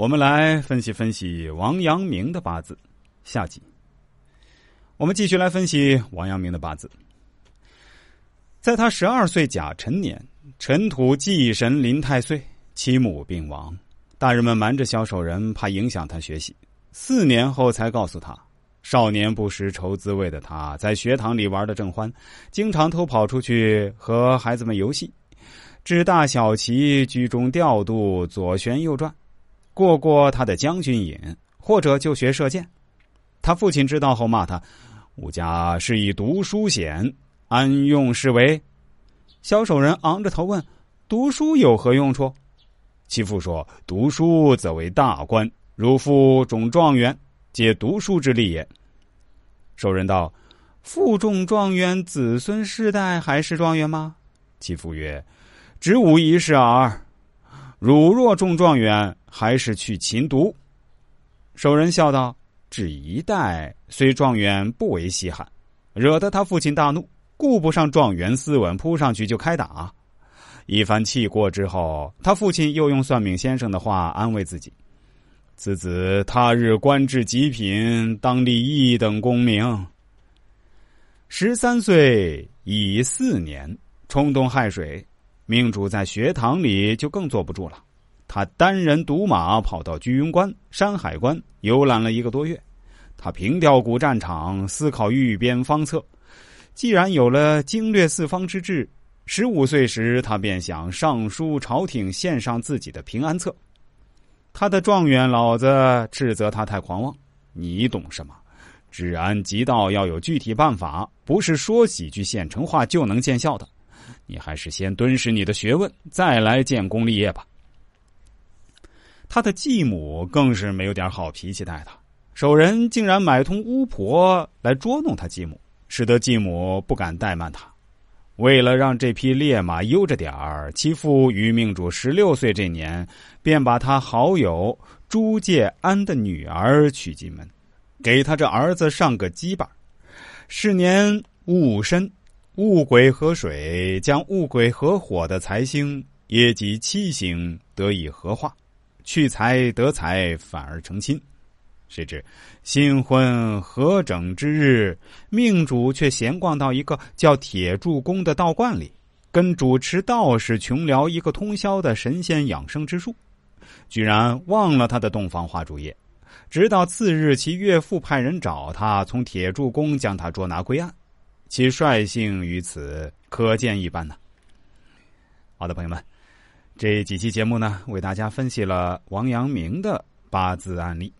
我们来分析分析王阳明的八字。下集，我们继续来分析王阳明的八字。在他十二岁甲辰年，尘土忌神临太岁，其母病亡。大人们瞒着小守人，怕影响他学习。四年后才告诉他。少年不识愁滋味的他，在学堂里玩的正欢，经常偷跑出去和孩子们游戏，掷大小旗，居中调度，左旋右转。过过他的将军瘾，或者就学射箭。他父亲知道后骂他：“吾家是以读书显，安用是为？”小守人昂着头问：“读书有何用处？”其父说：“读书则为大官，如父中状元，皆读书之力也。”守人道：“父中状元，子孙世代还是状元吗？”其父曰：“只吾一事耳。汝若中状元。”还是去勤读。守人笑道：“只一代，虽状元不为稀罕。”惹得他父亲大怒，顾不上状元斯文，扑上去就开打。一番气过之后，他父亲又用算命先生的话安慰自己：“此子他日官至极品，当立一等功名。”十三岁已四年，冲动害水，命主在学堂里就更坐不住了。他单人独马跑到居庸关、山海关游览了一个多月，他凭吊古战场，思考御边方策。既然有了经略四方之志，十五岁时他便想上书朝廷，献上自己的平安策。他的状元老子斥责他太狂妄，你懂什么？治安急道要有具体办法，不是说几句现成话就能见效的。你还是先敦实你的学问，再来建功立业吧。他的继母更是没有点好脾气待他，守人竟然买通巫婆来捉弄他继母，使得继母不敢怠慢他。为了让这匹烈马悠着点儿，其父于命主十六岁这年，便把他好友朱介安的女儿娶进门，给他这儿子上个羁绊。是年戊申，戊癸合水，将戊癸合火的财星也即七星得以合化。去财得财，反而成亲。谁知新婚合整之日，命主却闲逛到一个叫铁柱宫的道观里，跟主持道士穷聊一个通宵的神仙养生之术，居然忘了他的洞房花烛夜。直到次日，其岳父派人找他，从铁柱宫将他捉拿归案。其率性于此，可见一斑呐。好的，朋友们。这几期节目呢，为大家分析了王阳明的八字案例。